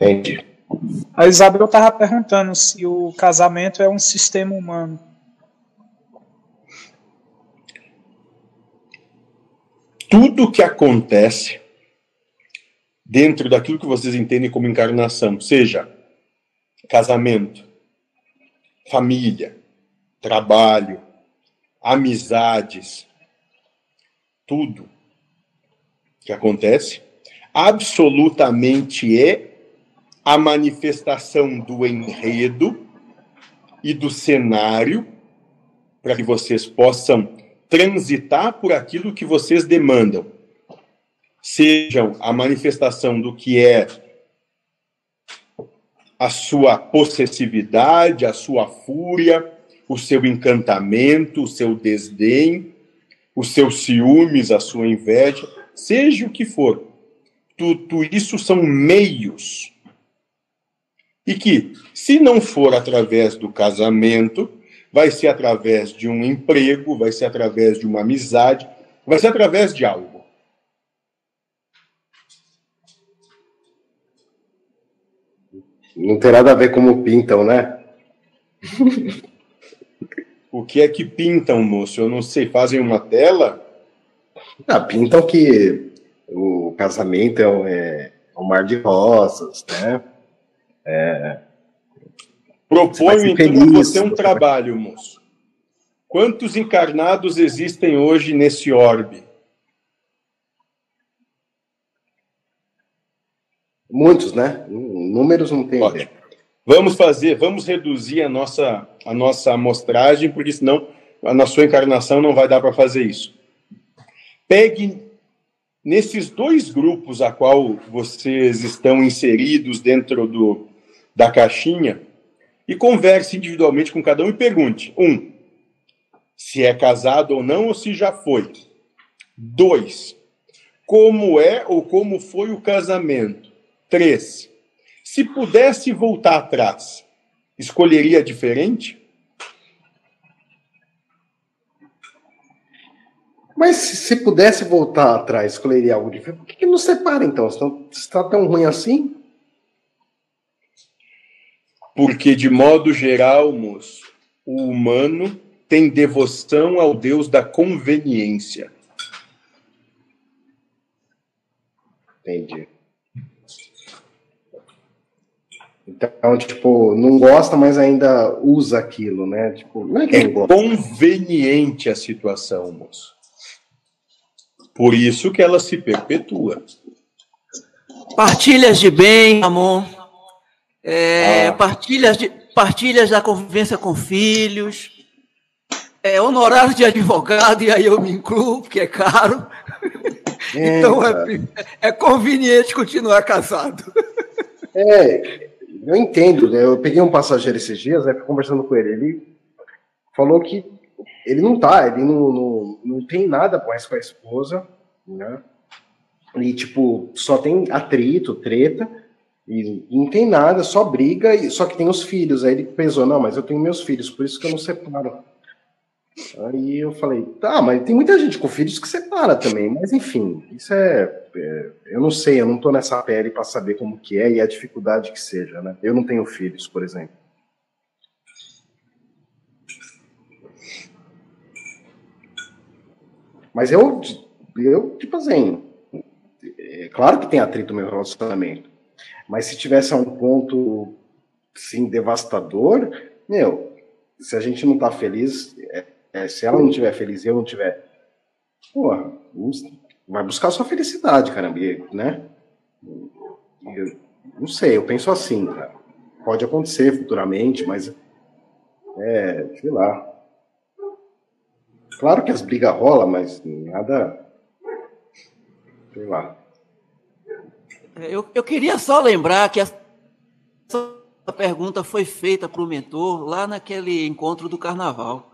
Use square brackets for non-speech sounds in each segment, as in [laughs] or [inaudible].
Entendi. A Isabel estava perguntando se o casamento é um sistema humano. Tudo que acontece dentro daquilo que vocês entendem como encarnação, seja casamento, família, trabalho, amizades, tudo que acontece, absolutamente é a manifestação do enredo e do cenário para que vocês possam transitar por aquilo que vocês demandam. Sejam a manifestação do que é a sua possessividade, a sua fúria, o seu encantamento, o seu desdém, os seus ciúmes, a sua inveja, seja o que for. Tudo isso são meios. E que, se não for através do casamento, vai ser através de um emprego, vai ser através de uma amizade, vai ser através de algo. Não tem nada a ver como pintam, né? [laughs] O que é que pintam, moço? Eu não sei. Fazem uma tela? Ah, pintam que o casamento é um, é um mar de rosas, né? É... Proponho então feliz, você um trabalho, moço. Quantos encarnados existem hoje nesse orbe? Muitos, né? Números não tem ideia. Vamos fazer, vamos reduzir a nossa, a nossa amostragem, porque senão na sua encarnação não vai dar para fazer isso. Pegue nesses dois grupos a qual vocês estão inseridos dentro do, da caixinha e converse individualmente com cada um e pergunte: um, se é casado ou não ou se já foi. Dois, como é ou como foi o casamento. Três, se pudesse voltar atrás, escolheria diferente? Mas se pudesse voltar atrás, escolheria algo diferente. Por que, que não separa então? Se está tão ruim assim? Porque, de modo geral, moço, o humano tem devoção ao Deus da conveniência. Entendi. Então, tipo, não gosta, mas ainda usa aquilo, né? Tipo, não é que é conveniente a situação, moço. Por isso que ela se perpetua. Partilhas de bem, amor. É, ah. partilhas, de, partilhas da convivência com filhos. É, honorário de advogado, e aí eu me incluo, porque é caro. É, [laughs] então é, é conveniente continuar casado. É, eu entendo, né? Eu peguei um passageiro esses dias, né, conversando com ele, ele falou que ele não tá, ele não, não, não tem nada mais com a esposa, né? E, tipo, só tem atrito, treta, e não tem nada, só briga, e só que tem os filhos. Aí ele pensou, não, mas eu tenho meus filhos, por isso que eu não separo. Aí eu falei, tá, mas tem muita gente com filhos que separa também, mas enfim, isso é, é eu não sei, eu não tô nessa pele para saber como que é e a dificuldade que seja, né? Eu não tenho filhos, por exemplo. Mas eu, eu tipo assim, é claro que tem atrito no meu relacionamento, mas se tivesse um ponto, sim, devastador, meu, se a gente não tá feliz, é, é, se ela não estiver feliz e eu não tiver, porra, vai buscar sua felicidade, caramba, né? Eu, não sei, eu penso assim, cara. Pode acontecer futuramente, mas é, sei lá. Claro que as brigas rolam, mas nada. Sei lá. Eu, eu queria só lembrar que essa pergunta foi feita para o mentor lá naquele encontro do carnaval.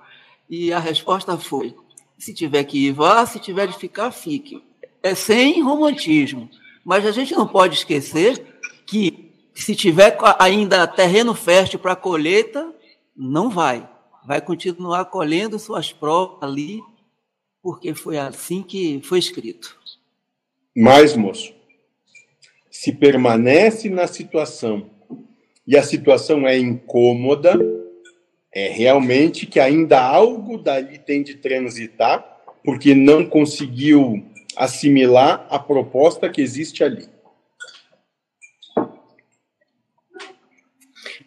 E a resposta foi: se tiver que ir, vá, se tiver de ficar, fique. É sem romantismo. Mas a gente não pode esquecer que se tiver ainda terreno fértil para colheita, não vai. Vai continuar colhendo suas provas ali, porque foi assim que foi escrito. Mais, moço. Se permanece na situação e a situação é incômoda, é realmente que ainda algo dali tem de transitar, porque não conseguiu assimilar a proposta que existe ali.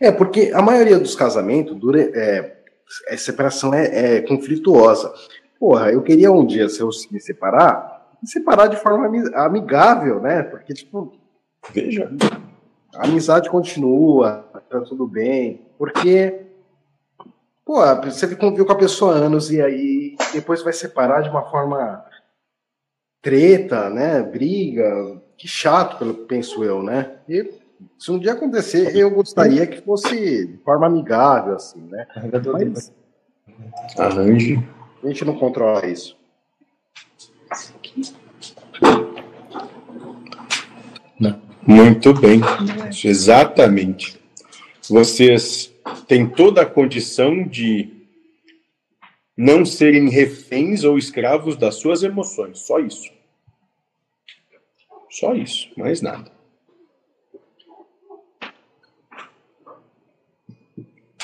É, porque a maioria dos casamentos dura. É, a separação é, é, conflituosa. Porra, eu queria um dia, se eu me separar, me separar de forma amigável, né? Porque, tipo. Veja. A amizade continua, tá tudo bem. Porque. Pô, você conviveu com a pessoa há anos e aí depois vai separar de uma forma treta, né? Briga. Que chato, penso eu, né? E se um dia acontecer, eu gostaria que fosse de forma amigável, assim, né? Mas arranje. A gente não controla isso. Não. Muito bem, exatamente. Vocês têm toda a condição de não serem reféns ou escravos das suas emoções, só isso. Só isso, mais nada.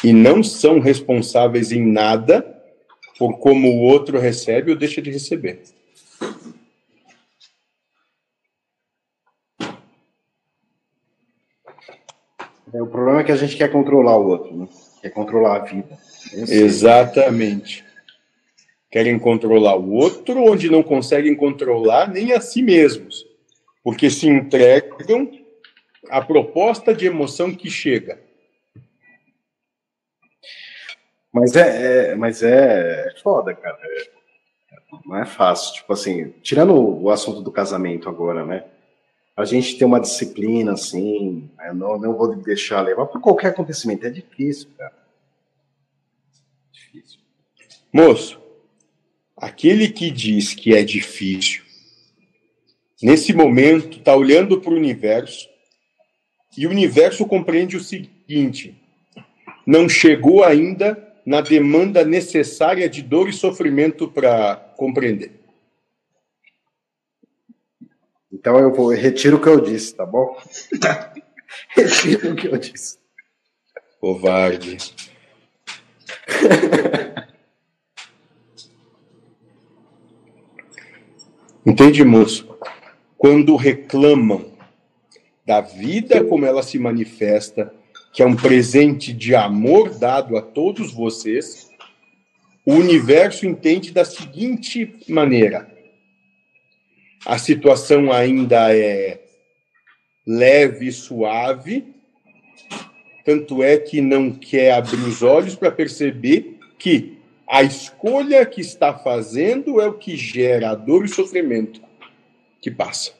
e não são responsáveis em nada por como o outro recebe ou deixa de receber. O problema é que a gente quer controlar o outro, né? quer controlar a vida. Exatamente. Querem controlar o outro, onde não conseguem controlar nem a si mesmos, porque se entregam à proposta de emoção que chega. Mas é, é, mas é foda, cara. É, não é fácil. Tipo assim, tirando o assunto do casamento agora, né? A gente tem uma disciplina, assim, eu não, não vou deixar levar por qualquer acontecimento. É difícil, cara. Difícil. Moço, aquele que diz que é difícil, nesse momento, está olhando para o universo e o universo compreende o seguinte: não chegou ainda na demanda necessária de dor e sofrimento para compreender. Então eu vou retiro o que eu disse, tá bom? [laughs] retiro o que eu disse. Covarde. [laughs] Entende, moço? Quando reclamam da vida como ela se manifesta que é um presente de amor dado a todos vocês, o universo entende da seguinte maneira: a situação ainda é leve e suave, tanto é que não quer abrir os olhos para perceber que a escolha que está fazendo é o que gera a dor e o sofrimento que passa.